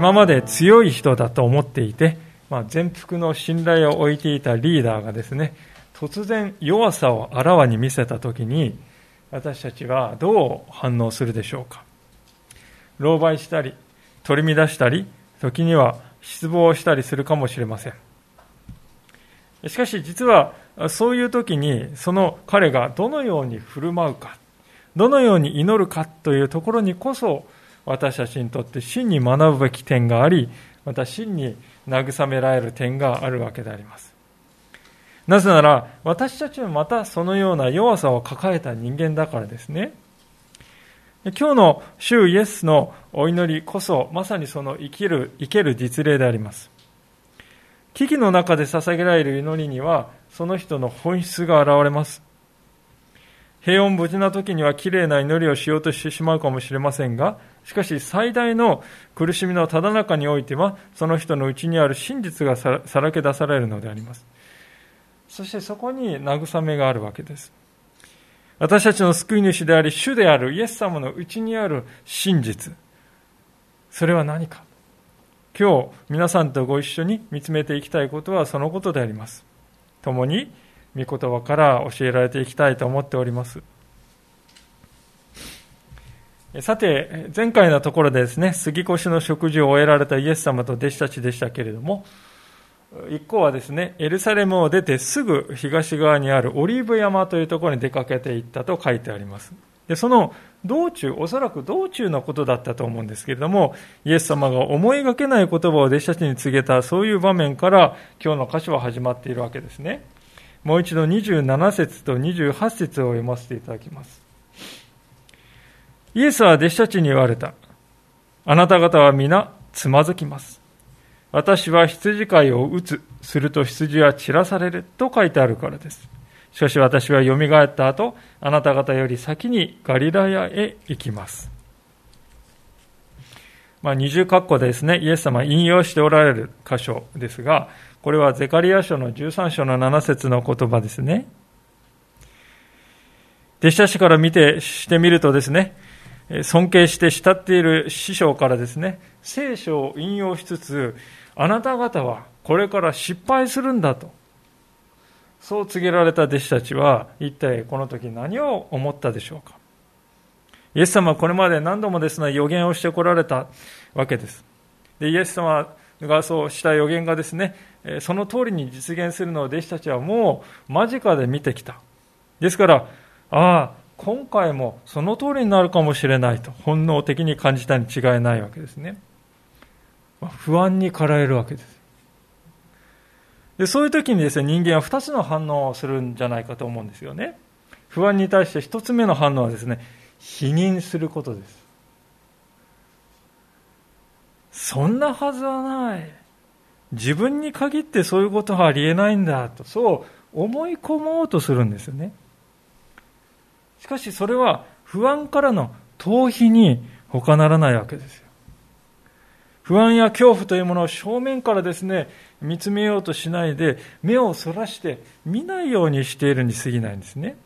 今まで強い人だと思っていて、まあ、全幅の信頼を置いていたリーダーがですね、突然弱さをあらわに見せたときに、私たちはどう反応するでしょうか？狼狽したり、取り乱したり、時には失望したりするかもしれません。しかし実はそういう時にその彼がどのように振る舞うか、どのように祈るかというところにこそ私たちにとって真に学ぶべき点があり、また真に慰められる点があるわけであります。なぜなら、私たちはまたそのような弱さを抱えた人間だからですね。今日の主イエスのお祈りこそ、まさにその生きる、生ける実例であります。危機の中で捧げられる祈りには、その人の本質が現れます。平穏無事な時には綺麗な祈りをしようとしてしまうかもしれませんが、しかし最大の苦しみのただ中においては、その人のうちにある真実がさらけ出されるのであります。そしてそこに慰めがあるわけです。私たちの救い主であり、主であるイエス様のうちにある真実。それは何か今日皆さんとご一緒に見つめていきたいことはそのことであります。共に御言葉から教えられていきたいと思っております。さて、前回のところでですね、杉越の食事を終えられたイエス様と弟子たちでしたけれども、一行はですね、エルサレムを出てすぐ東側にあるオリーブ山というところに出かけていったと書いてあります。で、その道中、おそらく道中のことだったと思うんですけれども、イエス様が思いがけない言葉を弟子たちに告げた、そういう場面から今日の箇所は始まっているわけですね。もう一度27節と28節を読ませていただきます。イエスは弟子たちに言われた。あなた方は皆つまずきます。私は羊飼いを打つ。すると羊は散らされる。と書いてあるからです。しかし私は蘇った後、あなた方より先にガリラヤへ行きます。まあ、二重括弧でですね、イエス様引用しておられる箇所ですが、これはゼカリア書の13章の7節の言葉ですね。弟子たちから見て、してみるとですね、尊敬して慕っている師匠からですね、聖書を引用しつつ、あなた方はこれから失敗するんだと、そう告げられた弟子たちは、一体この時何を思ったでしょうか。イエス様はこれまで何度もですね、予言をしてこられたわけです。で、イエス様がそうした予言がですね、その通りに実現するのを弟子たちはもう間近で見てきた。ですから、ああ、今回もその通りになるかもしれないと本能的に感じたに違いないわけですね。不安に駆られるわけです。でそういう時にですね、人間は2つの反応をするんじゃないかと思うんですよね。不安に対して1つ目の反応はですね、否認することです。そんなはずはない。自分に限ってそういうことはありえないんだと、そう思い込もうとするんですよね。しかしそれは不安からの逃避に他ならないわけですよ。不安や恐怖というものを正面からですね、見つめようとしないで、目をそらして見ないようにしているに過ぎないんですね。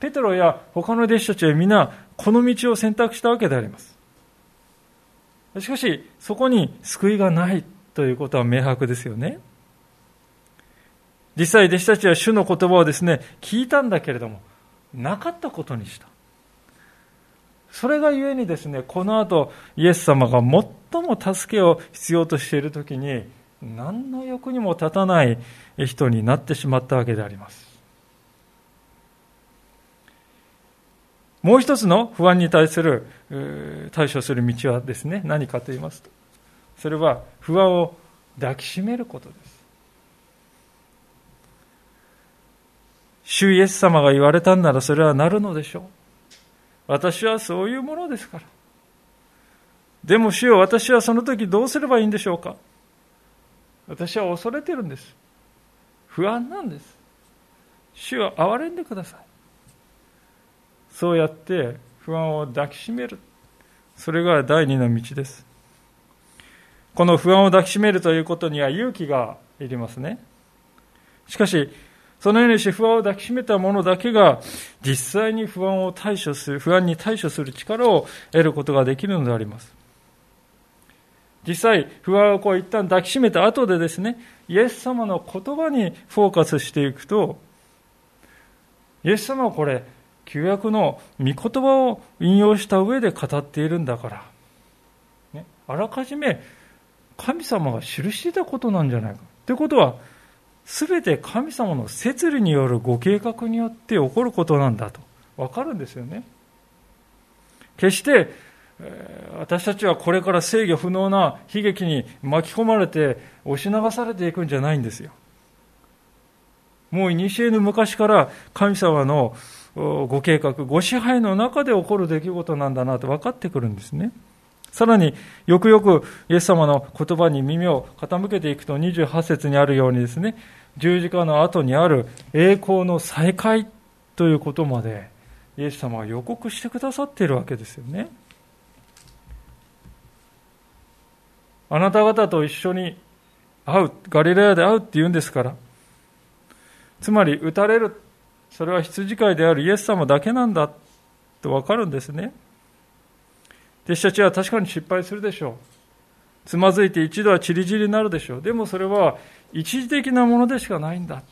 ペトロや他の弟子たちは皆、この道を選択したわけであります。しかし、そこに救いがないということは明白ですよね。実際、弟子たちは主の言葉をですね、聞いたんだけれども、なかったことにした。それがゆえにですね、この後、イエス様が最も助けを必要としているときに、何の欲にも立たない人になってしまったわけであります。もう一つの不安に対する対処する道はですね、何かと言いますと、それは不安を抱きしめることです。主イエス様が言われたんならそれはなるのでしょう。私はそういうものですから。でも主よ私はその時どうすればいいんでしょうか。私は恐れてるんです。不安なんです。主は憐れんでください。そうやって不安を抱きしめる。それが第二の道です。この不安を抱きしめるということには勇気がいりますね。しかしそのようにして不安を抱きしめた者だけが実際に不安を対処する不安に対処する力を得ることができるのであります実際、不安をこう一旦抱きしめた後でですね、イエス様の言葉にフォーカスしていくと、イエス様はこれ、旧約の御言葉を引用した上で語っているんだから、ね、あらかじめ神様が記していたことなんじゃないか。ということは、すべて神様の摂理によるご計画によって起こることなんだとわかるんですよね。決して私たちはこれから制御不能な悲劇に巻き込まれて押し流されていくんじゃないんですよ。もう古の昔から神様のご計画、ご支配の中で起こる出来事なんだなと分かってくるんですね。さらによくよくイエス様の言葉に耳を傾けていくと28節にあるようにですね、十字架の後にある栄光の再会ということまでイエス様は予告してくださっているわけですよね。あなた方と一緒に会う、ガリレアで会うって言うんですから。つまり、打たれる、それは羊飼いであるイエス様だけなんだとわかるんですね。弟子たちは確かに失敗するでしょう。つまずいて一度はチリチリになるでしょう。でもそれは一時的なものでしかないんだ。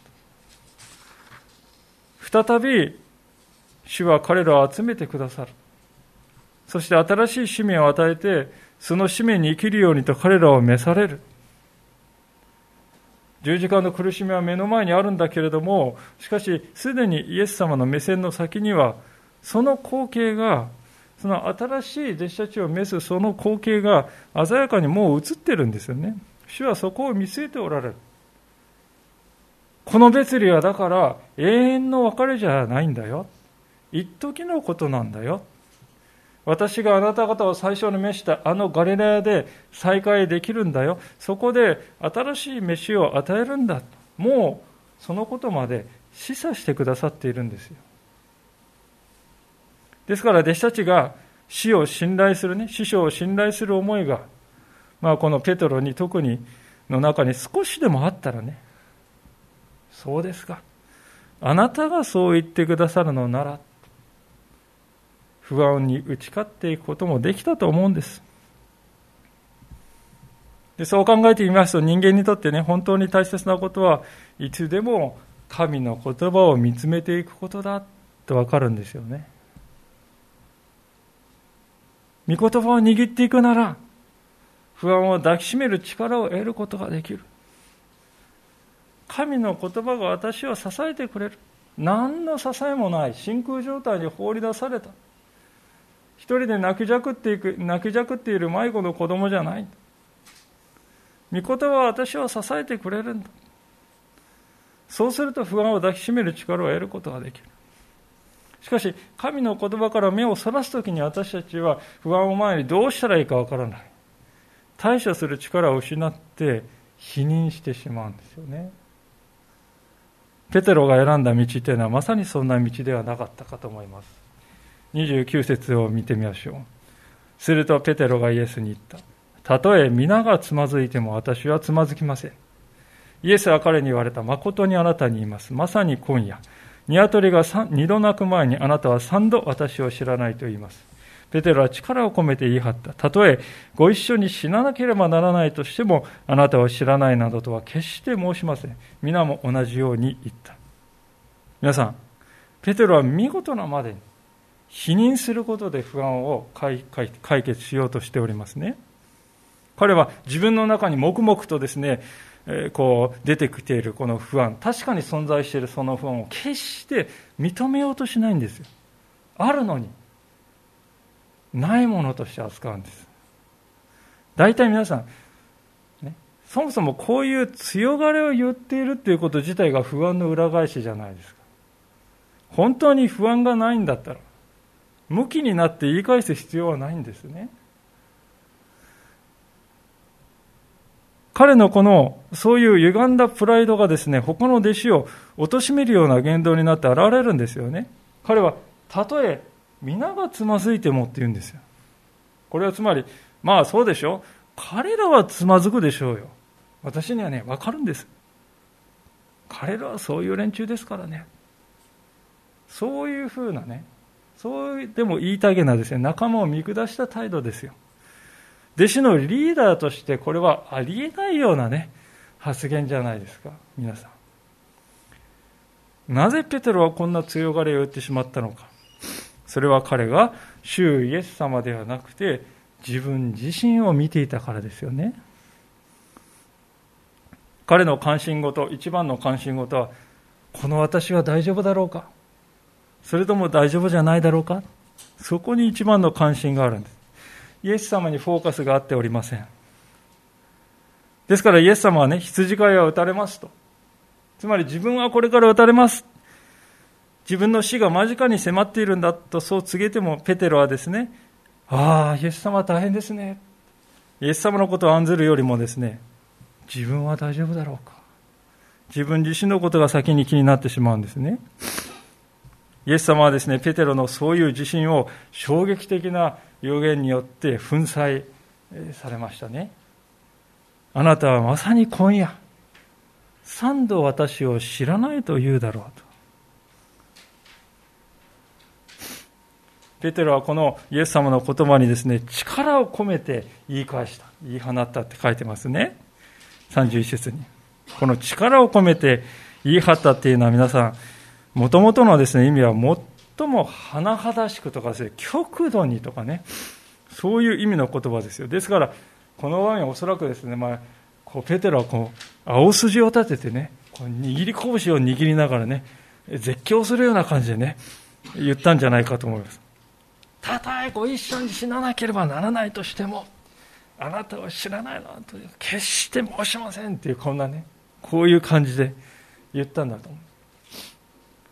再び、主は彼らを集めてくださる。そして新しい使命を与えて、その使命に生きるようにと彼らを召される。十字架の苦しみは目の前にあるんだけれども、しかし、すでにイエス様の目線の先には、その光景が、その新しい弟子たちを召すその光景が鮮やかにもう映ってるんですよね。主はそこを見据えておられる。この別離はだから永遠の別れじゃないんだよ。一時のことなんだよ。私があなた方を最初に召したあのガリラヤで再会できるんだよ。そこで新しい飯を与えるんだ。もうそのことまで示唆してくださっているんですよ。ですから弟子たちが死を信頼するね、師匠を信頼する思いが、まあこのペトロに特にの中に少しでもあったらね、そうですか。あなたがそう言ってくださるのなら、不安に打ち勝っていくこともできたと思うんです。でそう考えてみますと人間にとってね、本当に大切なことはいつでも神の言葉を見つめていくことだとわかるんですよね。御言葉を握っていくなら、不安を抱きしめる力を得ることができる。神の言葉が私を支えてくれる。何の支えもない真空状態に放り出された。一人で泣きじゃくっていく泣きじゃくっている迷子の子供じゃない御言葉は私を支えてくれるんだそうすると不安を抱きしめる力を得ることができるしかし神の言葉から目をそらす時に私たちは不安を前にどうしたらいいかわからない対処する力を失って否認してしまうんですよねペテロが選んだ道というのはまさにそんな道ではなかったかと思います29節を見てみましょう。するとペテロがイエスに言った。たとえ皆がつまずいても私はつまずきません。イエスは彼に言われた。誠にあなたに言います。まさに今夜。鶏が二度鳴く前にあなたは三度私を知らないと言います。ペテロは力を込めて言い張った。たとえご一緒に死ななければならないとしても、あなたを知らないなどとは決して申しません。皆も同じように言った。皆さん、ペテロは見事なまでに否認することで不安を解決しようとしておりますね。彼は自分の中に黙々とですね、えこう出てきているこの不安、確かに存在しているその不安を決して認めようとしないんですよ。あるのに、ないものとして扱うんです。大体皆さん、ね、そもそもこういう強がりを言っているっていうこと自体が不安の裏返しじゃないですか。本当に不安がないんだったら、向きになって言い返す必要はないんですね。彼のこの、そういう歪んだプライドがですね、他の弟子を貶めるような言動になって現れるんですよね。彼は、たとえ皆がつまずいてもって言うんですよ。これはつまり、まあそうでしょ。彼らはつまずくでしょうよ。私にはね、わかるんです。彼らはそういう連中ですからね。そういうふうなね、そうでも言いたげなですね、仲間を見下した態度ですよ。弟子のリーダーとしてこれはありえないようなね、発言じゃないですか、皆さん。なぜペテロはこんな強がりを言ってしまったのか。それは彼が主イエス様ではなくて自分自身を見ていたからですよね。彼の関心事、一番の関心事は、この私は大丈夫だろうかそれとも大丈夫じゃないだろうかそこに一番の関心があるんです。イエス様にフォーカスがあっておりません。ですからイエス様はね、羊飼いは打たれますと。つまり自分はこれから打たれます。自分の死が間近に迫っているんだとそう告げても、ペテロはですね、ああ、イエス様は大変ですね。イエス様のことを案ずるよりもですね、自分は大丈夫だろうか。自分自身のことが先に気になってしまうんですね。イエス様はですね、ペテロのそういう自信を衝撃的な予言によって粉砕されましたね。あなたはまさに今夜、三度私を知らないと言うだろうと。ペテロはこのイエス様の言葉にですね、力を込めて言い返した。言い放ったって書いてますね。31節に。この力を込めて言い張ったっていうのは皆さん、もともとのですね、意味は最も甚だしくとかですね、極度にとかね、そういう意味の言葉ですよ。ですから、この場面おそらくですね、まあ、こうペテロはこう、青筋を立ててね、こう握り拳を握りながらね、絶叫するような感じでね、言ったんじゃないかと思います。たとえご一緒に死ななければならないとしても、あなたを知らないのと決して申しませんっていう、こんなね、こういう感じで言ったんだと思う。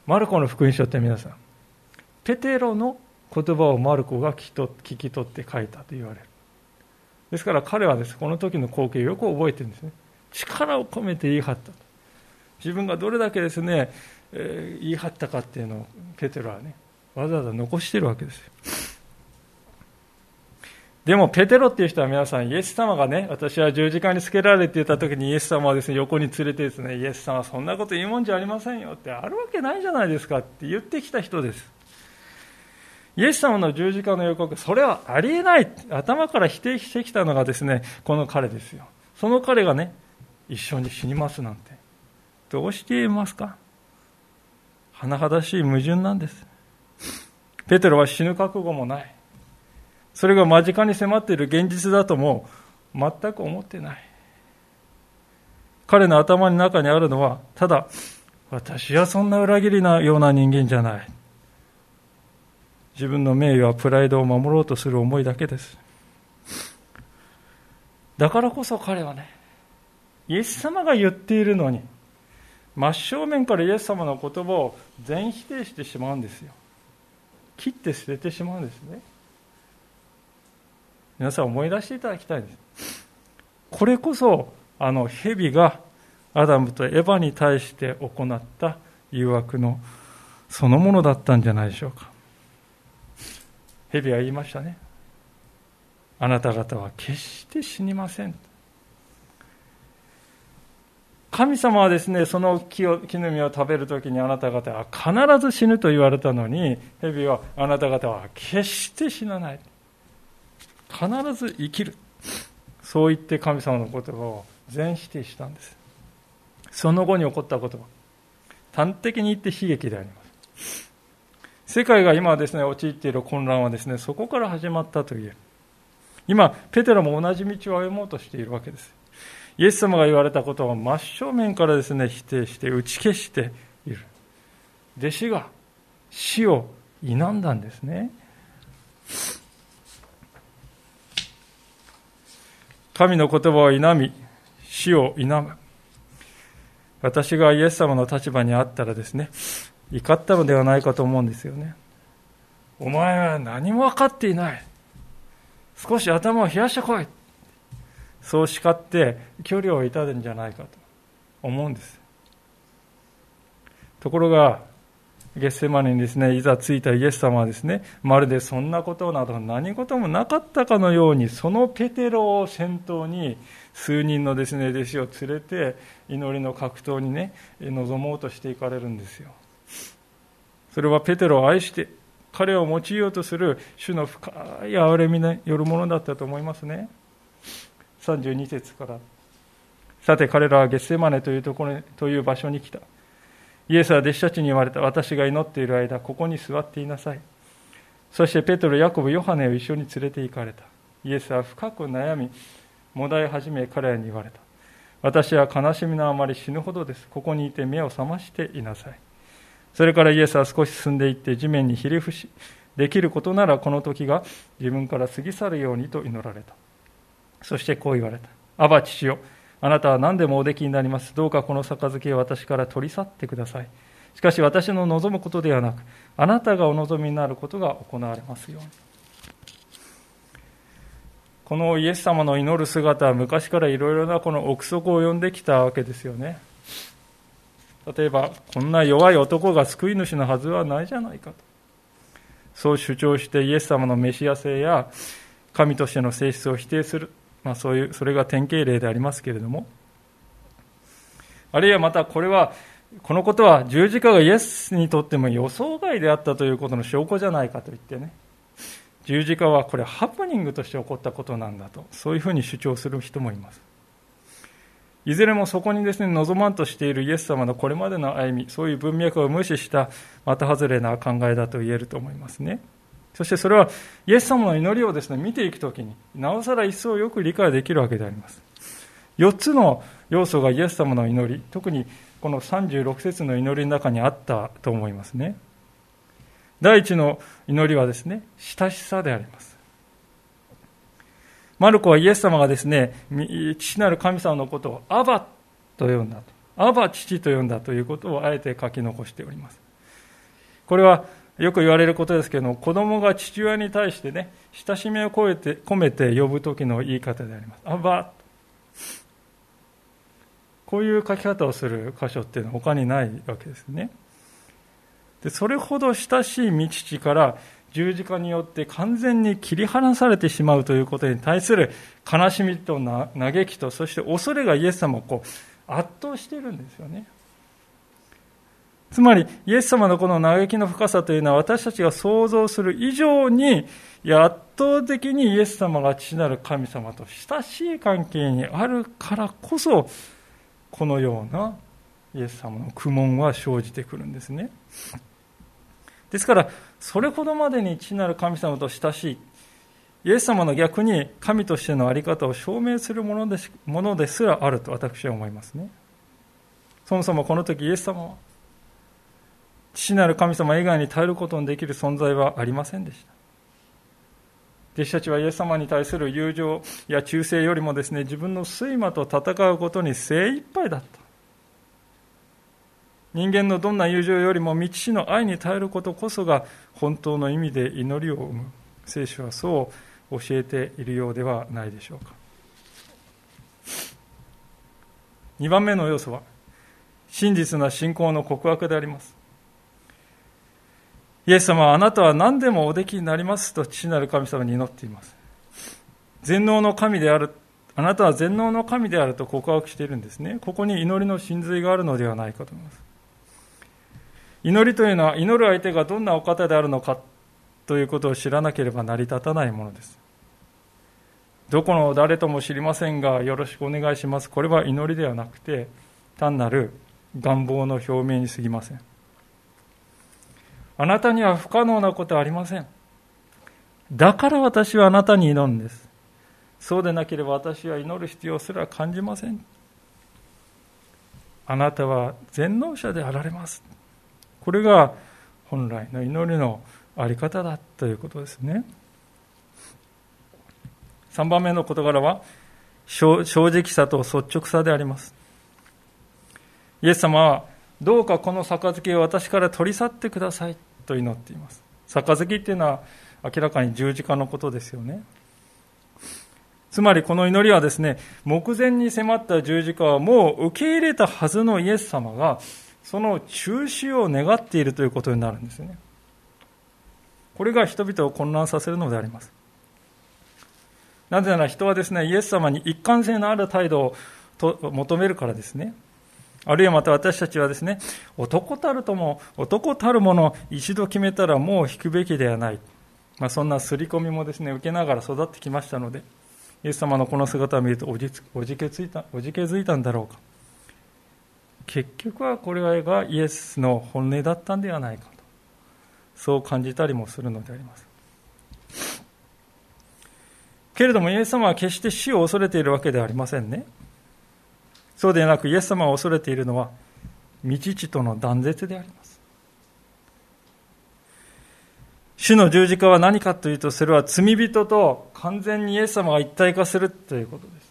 マルコの福音書って皆さん、ペテロの言葉をマルコが聞き取って書いたと言われる。ですから彼はです、この時の光景をよく覚えてるんですね。力を込めて言い張った。自分がどれだけですね、えー、言い張ったかっていうのをペテロはね、わざわざ残してるわけですよ。でも、ペテロっていう人は皆さん、イエス様がね、私は十字架につけられていた時にイエス様はですね、横に連れてですね、イエス様そんなこと言うもんじゃありませんよってあるわけないじゃないですかって言ってきた人です。イエス様の十字架の予告、それはありえない。頭から否定してきたのがですね、この彼ですよ。その彼がね、一緒に死にますなんて。どうして言えますか？甚だしい矛盾なんです。ペテロは死ぬ覚悟もない。それが間近に迫っている現実だとも全く思ってない。彼の頭の中にあるのは、ただ、私はそんな裏切りなような人間じゃない。自分の名誉はプライドを守ろうとする思いだけです。だからこそ彼はね、イエス様が言っているのに、真正面からイエス様の言葉を全否定してしまうんですよ。切って捨ててしまうんですね。皆さん思い出していただきたいです。これこそ、あの蛇がアダムとエヴァに対して行った誘惑のそのものだったんじゃないでしょうか。蛇は言いましたね。あなた方は決して死にません。神様はですね、その木を木の実を食べるときにあなた方は必ず死ぬと言われたのに、蛇はあなた方は決して死なない。必ず生きる。そう言って神様の言葉を全否定したんです。その後に起こった言葉。端的に言って悲劇であります。世界が今ですね、陥っている混乱はですね、そこから始まったと言える。今、ペテロも同じ道を歩もうとしているわけです。イエス様が言われたことを真正面からですね、否定して、打ち消している。弟子が死を否んだんですね。神の言葉を否み、死を否む。私がイエス様の立場にあったらですね、怒ったのではないかと思うんですよね。お前は何も分かっていない。少し頭を冷やしてこい。そう叱って距離を置いたんじゃないかと思うんですところがゲッセマネにですねいざ着いたイエス様はですねまるでそんなことなど何事もなかったかのようにそのペテロを先頭に数人のですね弟子を連れて祈りの格闘にね臨もうとしていかれるんですよそれはペテロを愛して彼を用いようとする主の深い憐れみによるものだったと思いますね。32節から。さて彼らはゲッセマネというところという場所に来た。イエスは弟子たちに言われた。私が祈っている間ここに座っていなさい。そしてペトロ、ヤコブ、ヨハネを一緒に連れて行かれた。イエスは深く悩みもだえ始め彼らに言われた。私は悲しみのあまり死ぬほどです。ここにいて目を覚ましていなさい。それからイエスは少し進んでいって地面にひれ伏しできることならこの時が自分から過ぎ去るようにと祈られたそしてこう言われたアバ父よあなたは何でもおできになります。どうかこの杯を私から取り去ってください。しかし私の望むことではなく、あなたがお望みになることが行われますように。このイエス様の祈る姿は昔からいろいろなこの憶測を呼んできたわけですよね。例えば、こんな弱い男が救い主のはずはないじゃないかと。そう主張してイエス様のメシア性や神としての性質を否定する。まあ、そういうそれが典型例でありますけれどもあるいはまたこれはこのことは十字架がイエスにとっても予想外であったということの証拠じゃないかと言ってね十字架はこれハプニングとして起こったことなんだとそういうふうに主張する人もいますいずれもそこにですね望まんとしているイエス様のこれまでの歩みそういう文脈を無視した的外れな考えだと言えると思いますね。そしてそれはイエス様の祈りをですね見ていくときになおさら一層よく理解できるわけであります。4つの要素がイエス様の祈り特にこの36節の祈りの中にあったと思いますね。第一の祈りはですね親しさであります。マルコはイエス様がですね父なる神様のことをアバと呼んだとアバ父と呼んだということをあえて書き残しておりますこれはよく言われることですけども、子供が父親に対してね、親しみを込めて込めて呼ぶ時の言い方であります。アバこういう書き方をする箇所っていうのは他にないわけですね。でそれほど親しい道父から十字架によって完全に切り離されてしまうということに対する悲しみと嘆きとそして恐れがイエス様をこう圧倒しているんですよね。つまり、イエス様のこの嘆きの深さというのは私たちが想像する以上に、圧倒的にイエス様が父なる神様と親しい関係にあるからこそ、このようなイエス様の苦悶は生じてくるんですね。ですから、それほどまでに父なる神様と親しい、イエス様の逆に神としての在り方を証明するものでものですらあると私は思いますね。そもそもこの時イエス様は父なる神様以外に耐えることのできる存在はありませんでした。弟子たちはイエス様に対する友情や忠誠よりもですね、自分の睡魔と戦うことに精一杯だった。人間のどんな友情よりも未知の愛に耐えることこそが本当の意味で祈りを生む。聖書はそう教えているようではないでしょうか。2番目の要素は、真実な信仰の告白であります。イエス様はあなたは何でもおできになりますと父なる神様に祈っています。全能の神である、あなたは全能の神であると告白しているんですね。ここに祈りの真髄があるのではないかと思います。祈りというのは祈る相手がどんなお方であるのかということを知らなければ成り立たないものです。どこの誰とも知りませんがよろしくお願いします。これは祈りではなくて単なる願望の表明に過ぎません。あなたには不可能なことはありません。だから私はあなたに祈るんです。そうでなければ私は祈る必要すら感じません。あなたは全能者であられます。これが本来の祈りのあり方だということですね。3番目の事柄は正直さと率直さであります。イエス様はどうかこの杯を私から取り去ってくださいと祈っています杯っていうのは明らかに十字架のことですよねつまりこの祈りはですね、目前に迫った十字架はもう受け入れたはずのイエス様が、その中止を願っているということになるんですよね。これが人々を混乱させるのであります。なぜなら人はですね、イエス様に一貫性のある態度をと求めるからですね。あるいはまた私たちはですね、男たるとも、男たるもの一度決めたらもう引くべきではない。まあ、そんな刷り込みもですね、受けながら育ってきましたので、イエス様のこの姿を見るとおじおじけづいたおじけづいたんだろうか。結局はこれがイエスの本音だったんではないかと、そう感じたりもするのであります。けれどもイエス様は決して死を恐れているわけではありませんね。そうでなくイエス様を恐れているのは未知との断絶であります。主の十字架は何かというと、それは罪人と完全にイエス様が一体化するということです。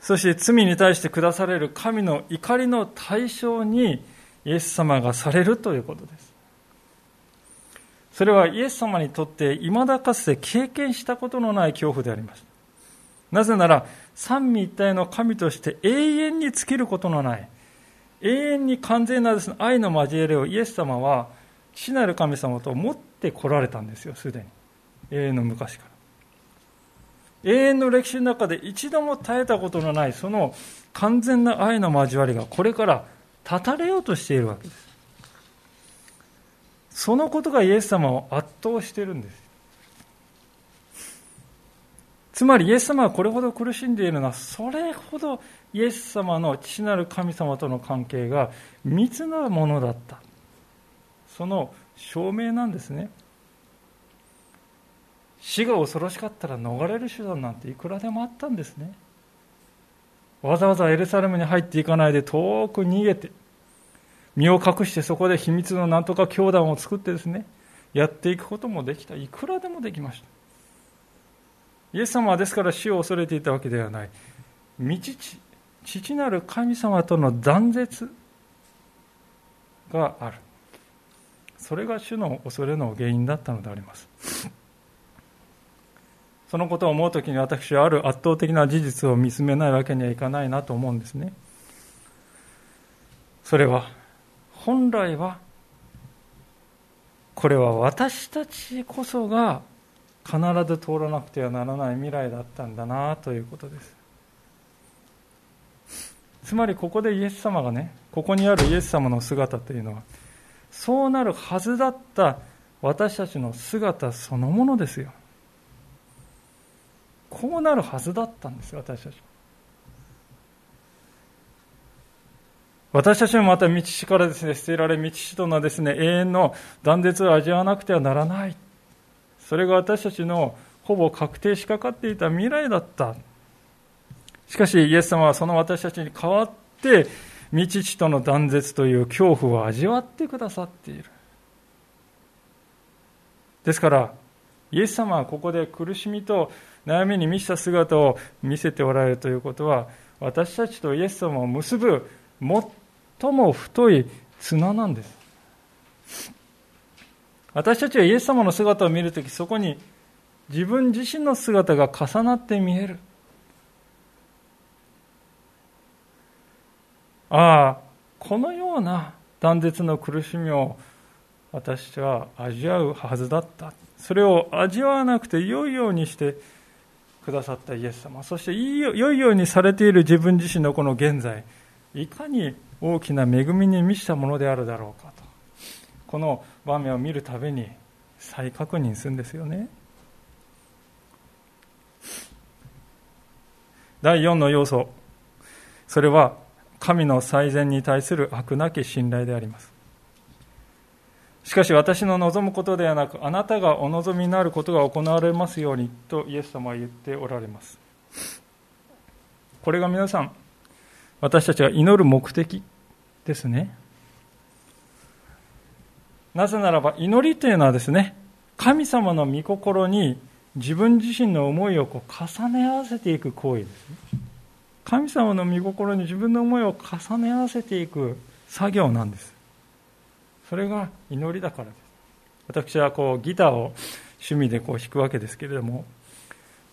そして罪に対して下される神の怒りの対象にイエス様がされるということです。それはイエス様にとって未だかつて経験したことのない恐怖であります。なぜなら、三位一体の神として永遠に尽きることのない、永遠に完全なです、ね、愛の交えれをイエス様は、父なる神様と持ってこられたんですよ、すでに。永遠の昔から。永遠の歴史の中で一度も絶えたことのない、その完全な愛の交わりがこれから断たれようとしているわけです。そのことがイエス様を圧倒しているんです。つまりイエス様がこれほど苦しんでいるのは、それほどイエス様の父なる神様との関係が密なものだった。その証明なんですね。死が恐ろしかったら逃れる手段なんていくらでもあったんですね。わざわざエルサレムに入っていかないで遠く逃げて、身を隠してそこで秘密のなんとか教団を作ってですね、やっていくこともできた。いくらでもできました。イエス様はですから死を恐れていたわけではない。道父、父なる神様との断絶がある。それが主の恐れの原因だったのであります。そのことを思うときに私はある圧倒的な事実を見つめないわけにはいかないなと思うんですね。それは、本来は、これは私たちこそが必ず通らなくてはならない未来だったんだなということですつまりここでイエス様がねここにあるイエス様の姿というのはそうなるはずだった私たちの姿そのものですよこうなるはずだったんです私たち私たちもまた道師からですね捨てられ道師とのですね永遠の断絶を味わわなくてはならないそれが私たちのほぼ確定しかかっていた未来だった。しかし、イエス様はその私たちに代わって、未知との断絶という恐怖を味わってくださっている。ですから、イエス様はここで苦しみと悩みに満ちた姿を見せておられるということは、私たちとイエス様を結ぶ最も太い綱なんです。私たちはイエス様の姿を見るとき、そこに自分自身の姿が重なって見える。ああ、このような断絶の苦しみを私は味わうはずだった。それを味わわなくて良いようにしてくださったイエス様。そして良いようにされている自分自身のこの現在、いかに大きな恵みに満ちたものであるだろうかと。この場面を見るたびに再確認するんですよね。第4の要素、それは神の最善に対する悪なき信頼であります。しかし私の望むことではなく、あなたがお望みになることが行われますようにとイエス様は言っておられます。これが皆さん、私たちが祈る目的ですね。なぜならば祈りというのはですね、神様の御心に自分自身の思いをこう重ね合わせていく行為です、ね。神様の御心に自分の思いを重ね合わせていく作業なんです。それが祈りだからです。私はこうギターを趣味でこう弾くわけですけれども、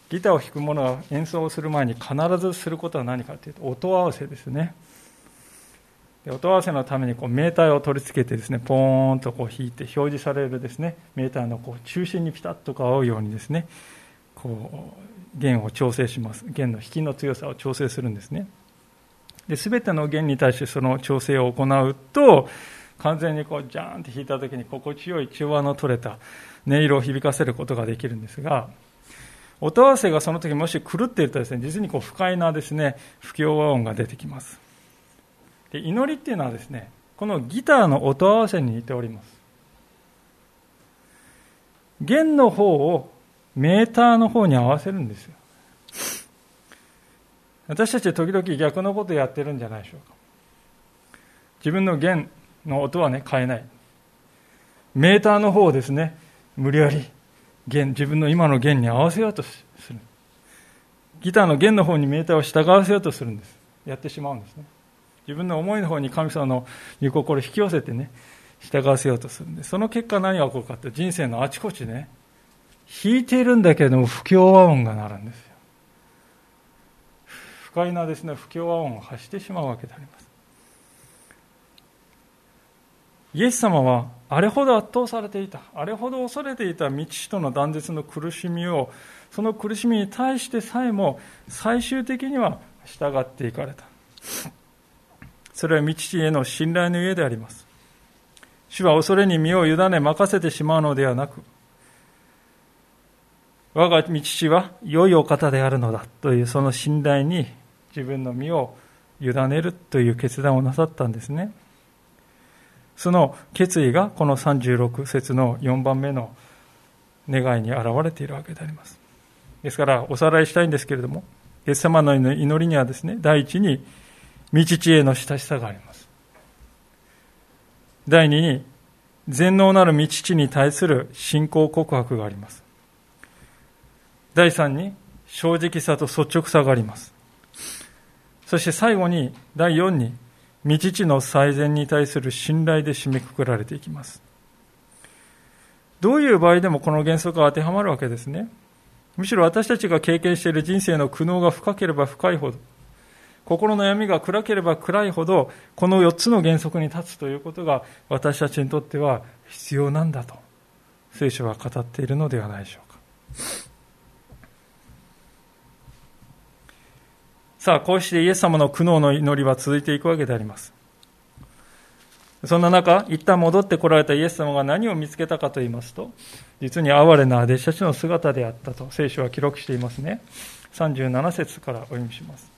ギターを弾く者が演奏をする前に必ずすることは何かというと音合わせですね。音合わせのためにこうメーターを取り付けてですねポーンとこう弾いて表示されるですねメーターのこう中心にピタッと合うようにですねこう弦を調整します。弦の引きの強さを調整するんですね。で全ての弦に対してその調整を行うと完全にこうジャーンって弾いた時に心地よい中和の取れた音色を響かせることができるんですが音合わせがその時もし狂っているとですね実にこう不快なですね不協和音が出てきます。で祈りっていうのはですねこのギターの音合わせに似ております。弦の方をメーターの方に合わせるんですよ。私たちは時々逆のことやってるんじゃないでしょうか。自分の弦の音はね変えない。メーターの方をですね無理やり弦自分の今の弦に合わせようとする。ギターの弦の方にメーターを従わせようとするんです。やってしまうんですね。自分の思いの方に神様の御心を引き寄せてね従わせようとするんでその結果何が起こるかって人生のあちこちね弾いているんだけれども不協和音が鳴るんですよ。不快なですね不協和音を発してしまうわけであります。イエス様はあれほど圧倒されていたあれほど恐れていた道師との断絶の苦しみをその苦しみに対してさえも最終的には従っていかれたそれは道師への信頼の家であります主は恐れに身を委ね任せてしまうのではなく我が道師は良いお方であるのだというその信頼に自分の身を委ねるという決断をなさったんですね。その決意がこの36節の4番目の願いに表れているわけであります。ですから、おさらいしたいんですけれども、イエス様の祈りにはですね、第一に、道知恵の親しさがあります。第二に、全能なる道知に対する信仰告白があります。第三に、正直さと率直さがあります。そして最後に、第四に、未知の最善に対する信頼で締めくくられていきます。どういう場合でもこの原則が当てはまるわけですね。むしろ私たちが経験している人生の苦悩が深ければ深いほど、心の闇が暗ければ暗いほど、この4つの原則に立つということが私たちにとっては必要なんだと、聖書は語っているのではないでしょうか。さあ、こうしてイエス様の苦悩の祈りは続いていくわけであります。そんな中、一旦戻ってこられたイエス様が何を見つけたかと言いますと、実に哀れな弟子たちの姿であったと聖書は記録していますね。37節からお読みします。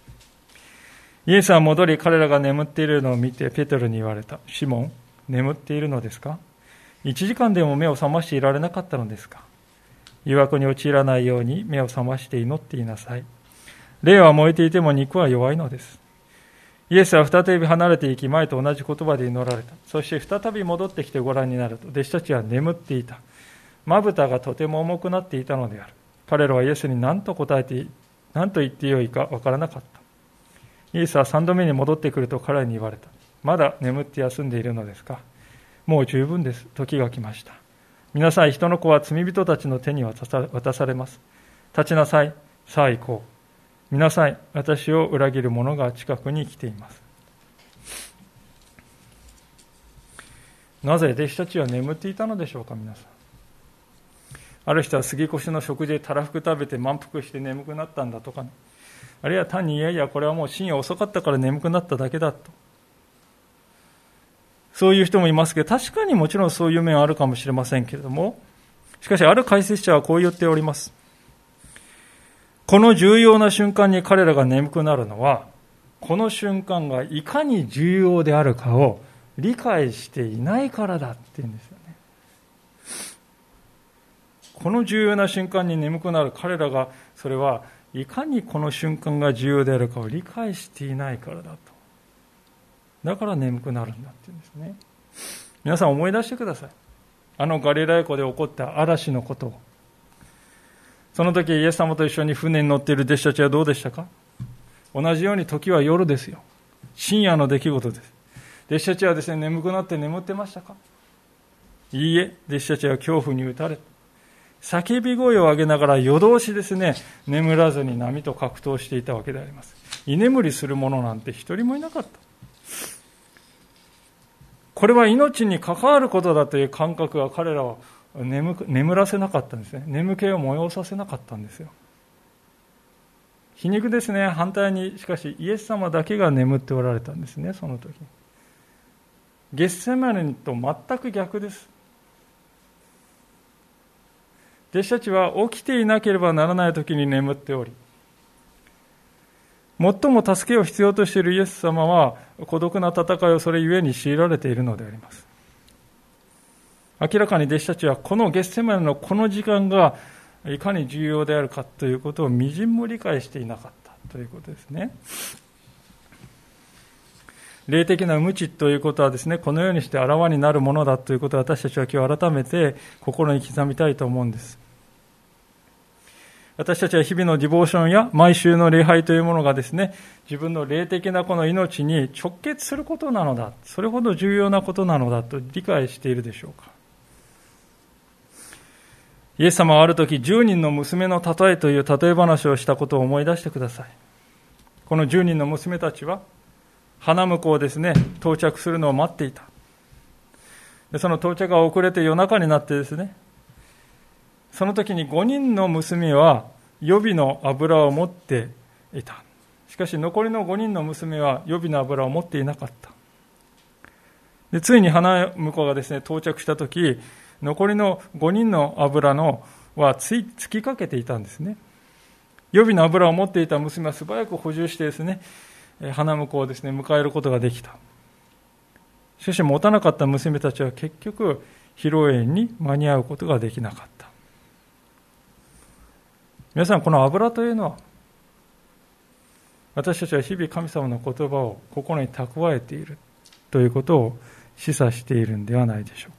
イエスは戻り彼らが眠っているのを見てペテロに言われた。シモン、眠っているのですか？一時間でも目を覚ましていられなかったのですか？誘惑に陥らないように目を覚まして祈っていなさい。霊は燃えていても肉は弱いのです。イエスは再び離れていき、前と同じ言葉で祈られた。そして再び戻ってきてご覧になると、弟子たちは眠っていた。まぶたがとても重くなっていたのである。彼らはイエスに何と答えて、何と言ってよいかわからなかった。イエスは三度目に戻ってくると彼らに言われた。まだ眠って休んでいるのですかもう十分です。時が来ました。皆さん、人の子は罪人たちの手に渡されます。立ちなさい。さあ行こう。見なさい私を裏切る者が近くに来ています。なぜ弟子たちは眠っていたのでしょうか皆さん。ある人は杉越の食事でたらふく食べて満腹して眠くなったんだとか、ね、あるいは単にいやいやこれはもう深夜遅かったから眠くなっただけだと。そういう人もいますけど確かにもちろんそういう面はあるかもしれませんけれども。しかしある解説者はこう言っております。この重要な瞬間に彼らが眠くなるのは、この瞬間がいかに重要であるかを理解していないからだって言うんですよね。この重要な瞬間に眠くなる彼らが、それはいかにこの瞬間が重要であるかを理解していないからだと。だから眠くなるんだって言うんですね。皆さん思い出してください。あのガリラヤ湖で起こった嵐のことを。その時イエス様と一緒に船に乗っている弟子たちはどうでしたか？同じように時は夜ですよ。深夜の出来事です。弟子たちはですね、眠くなって眠ってましたか？いいえ、弟子たちは恐怖に打たれ、叫び声を上げながら夜通しですね、眠らずに波と格闘していたわけであります。居眠りする者なんて一人もいなかった。これは命に関わることだという感覚が彼らを眠眠らせなかったんですね。眠気を催させなかったんですよ。皮肉ですね。反対に、しかしイエス様だけが眠っておられたんですね、その時。ゲッセマネと全く逆です。弟子たちは起きていなければならない時に眠っており、最も助けを必要としているイエス様は孤独な戦いをそれゆえに強いられているのであります。明らかに弟子たちはこのゲッセマネのこの時間がいかに重要であるかということをみじんも理解していなかったということですね。霊的な無知ということはですね、このようにしてあらわになるものだということを私たちは今日改めて心に刻みたいと思うんです。私たちは日々のディボーションや毎週の礼拝というものがですね、自分の霊的なこの命に直結することなのだ、それほど重要なことなのだと理解しているでしょうか。イエス様はある時、10人の娘の例えという例え話をしたことを思い出してください。この10人の娘たちは、花婿をですね、到着するのを待っていた。でその到着が遅れて夜中になってですね、その時に5人の娘は予備の油を持っていた。しかし残りの5人の娘は予備の油を持っていなかった。でついに花婿がですね、到着した時、残りの5人の油のはつい突きかけていたんですね。予備の油を持っていた娘は素早く補充してですね、花婿をですね、迎えることができた。しかし持たなかった娘たちは結局、披露宴に間に合うことができなかった。皆さん、この油というのは、私たちは日々神様の言葉を心に蓄えているということを示唆しているんではないでしょうか。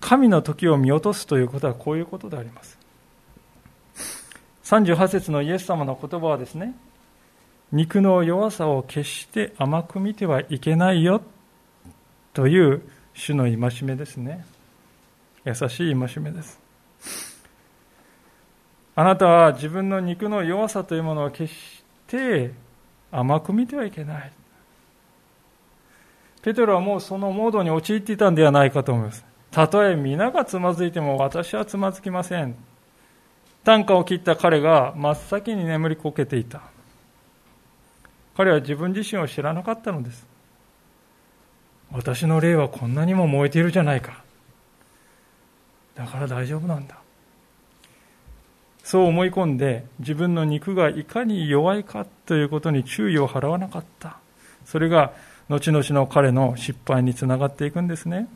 神の時を見落とすということはこういうことであります。38節のイエス様の言葉はですね、肉の弱さを決して甘く見てはいけないよという主の戒めですね。優しい戒めです。あなたは自分の肉の弱さというものを決して甘く見てはいけない。ペテロはもうそのモードに陥っていたんではないかと思います。たとえ皆がつまずいても私はつまずきません。短歌を切った彼が真っ先に眠りこけていた。彼は自分自身を知らなかったのです。私の霊はこんなにも燃えているじゃないか。だから大丈夫なんだ。そう思い込んで自分の肉がいかに弱いかということに注意を払わなかった。それが後々の彼の失敗につながっていくんですね。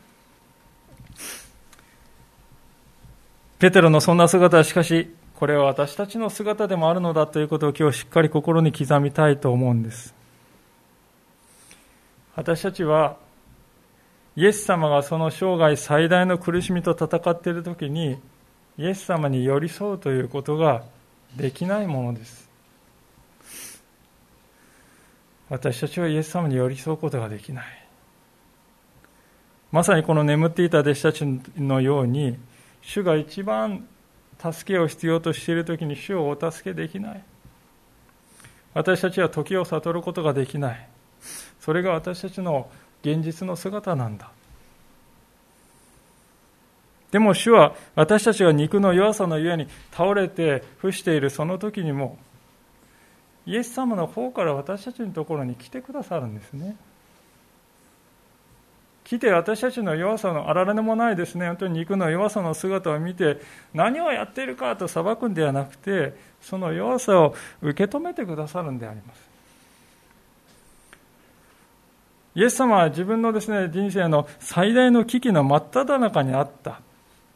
ペテロのそんな姿はしかしこれは私たちの姿でもあるのだということを今日しっかり心に刻みたいと思うんです。私たちは、イエス様がその生涯最大の苦しみと戦っているときに、イエス様に寄り添うということができないものです。私たちはイエス様に寄り添うことができない。まさにこの眠っていた弟子たちのように、主が一番助けを必要としている時に主をお助けできない。私たちは時を悟ることができない。それが私たちの現実の姿なんだ。でも主は私たちが肉の弱さのゆえに倒れて伏しているその時にもイエス様の方から私たちのところに来てくださるんですね。来て私たちの弱さのあられのもないですね、本当に肉の弱さの姿を見て、何をやっているかと裁くんではなくて、その弱さを受け止めてくださるんであります。イエス様は自分のですね、人生の最大の危機の真っ只中にあった。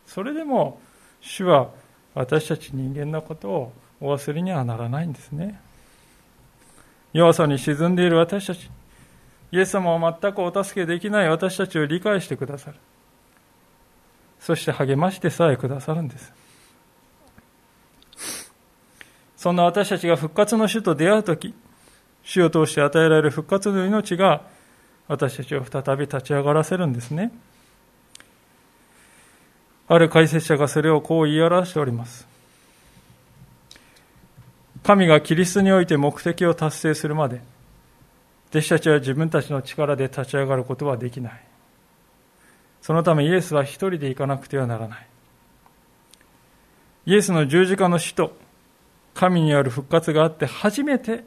それでも、主は私たち人間のことをお忘れにはならないんですね。弱さに沈んでいる私たち。イエス様は全くお助けできない私たちを理解してくださる。そして励ましてさえくださるんです。そんな私たちが復活の主と出会うとき、主を通して与えられる復活の命が私たちを再び立ち上がらせるんですね。ある解説者がそれをこう言い表しております。神がキリストにおいて目的を達成するまで、弟子たちは自分たちの力で立ち上がることはできない。そのためイエスは一人で行かなくてはならない。イエスの十字架の死と神による復活があって初めて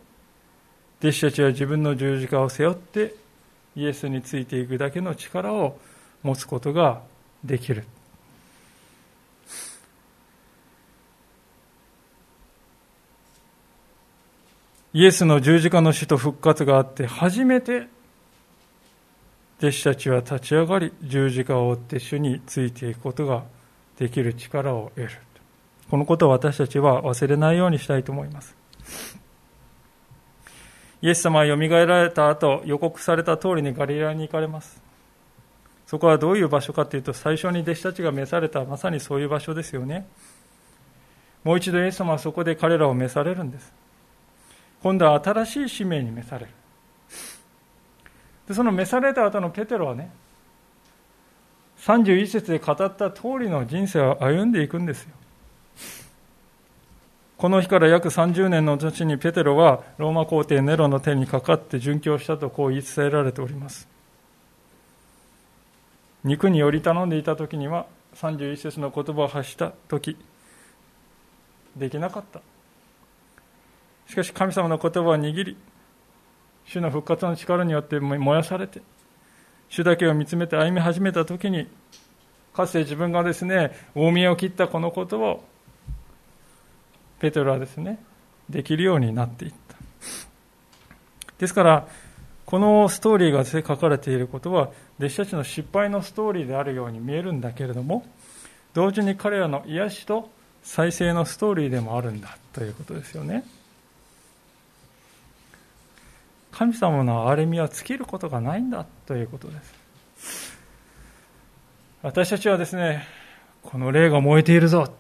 弟子たちは自分の十字架を背負ってイエスについていくだけの力を持つことができる。イエスの十字架の死と復活があって初めて弟子たちは立ち上がり十字架を追って主についていくことができる力を得る。このことを私たちは忘れないようにしたいと思います。イエス様はよみがえられた後予告された通りにガリラに行かれます。そこはどういう場所かというと最初に弟子たちが召されたまさにそういう場所ですよね。もう一度イエス様はそこで彼らを召されるんです。今度は新しい使命に召される。でその召された後のペテロはね31節で語った通りの人生を歩んでいくんですよ。この日から約30年の後にペテロはローマ皇帝ネロの手にかかって殉教したとこう言い伝えられております。肉により頼んでいた時には31節の言葉を発した時できなかった。しかし神様の言葉を握り、主の復活の力によって燃やされて、主だけを見つめて歩み始めたときに、かつて自分がですね、大見えを切ったこのことを、ペテロはですね、できるようになっていった。ですから、このストーリーが書かれていることは、弟子たちの失敗のストーリーであるように見えるんだけれども、同時に彼らの癒しと再生のストーリーでもあるんだということですよね。神様の憐れみは尽きることがないんだということです。私たちはですねこの霊が燃えているぞ。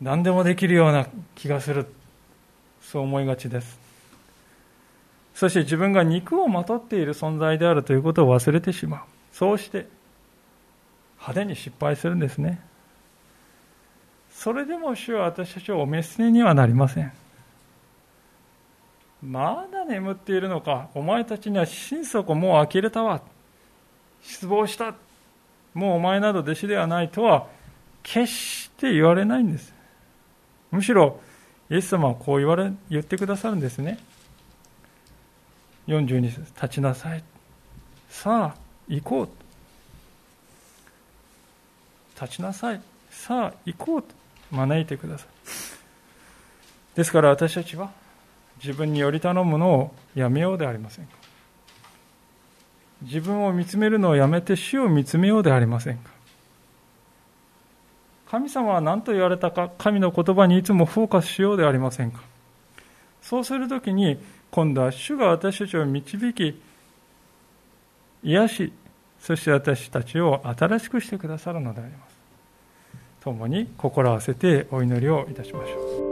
何でもできるような気がする。そう思いがちです。そして自分が肉をまとっている存在であるということを忘れてしまう。そうして派手に失敗するんですね。それでも主は私たちをお召しにはなりません。まだ眠っているのか？お前たちには心底もう呆れたわ。失望した。もうお前など弟子ではないとは決して言われないんです。むしろイエス様はこう言われ言ってくださるんですね。42節立ちなさい。さあ行こう。立ちなさい。さあ行こう。と招いてください。ですから私たちは自分により頼むのをやめようではありませんか？自分を見つめるのをやめて死を見つめようではありませんか？神様は何と言われたか？神の言葉にいつもフォーカスしようではありませんか？そうするときに今度は主が私たちを導き癒しそして私たちを新しくしてくださるのであります。共に心合わせてお祈りをいたしましょう。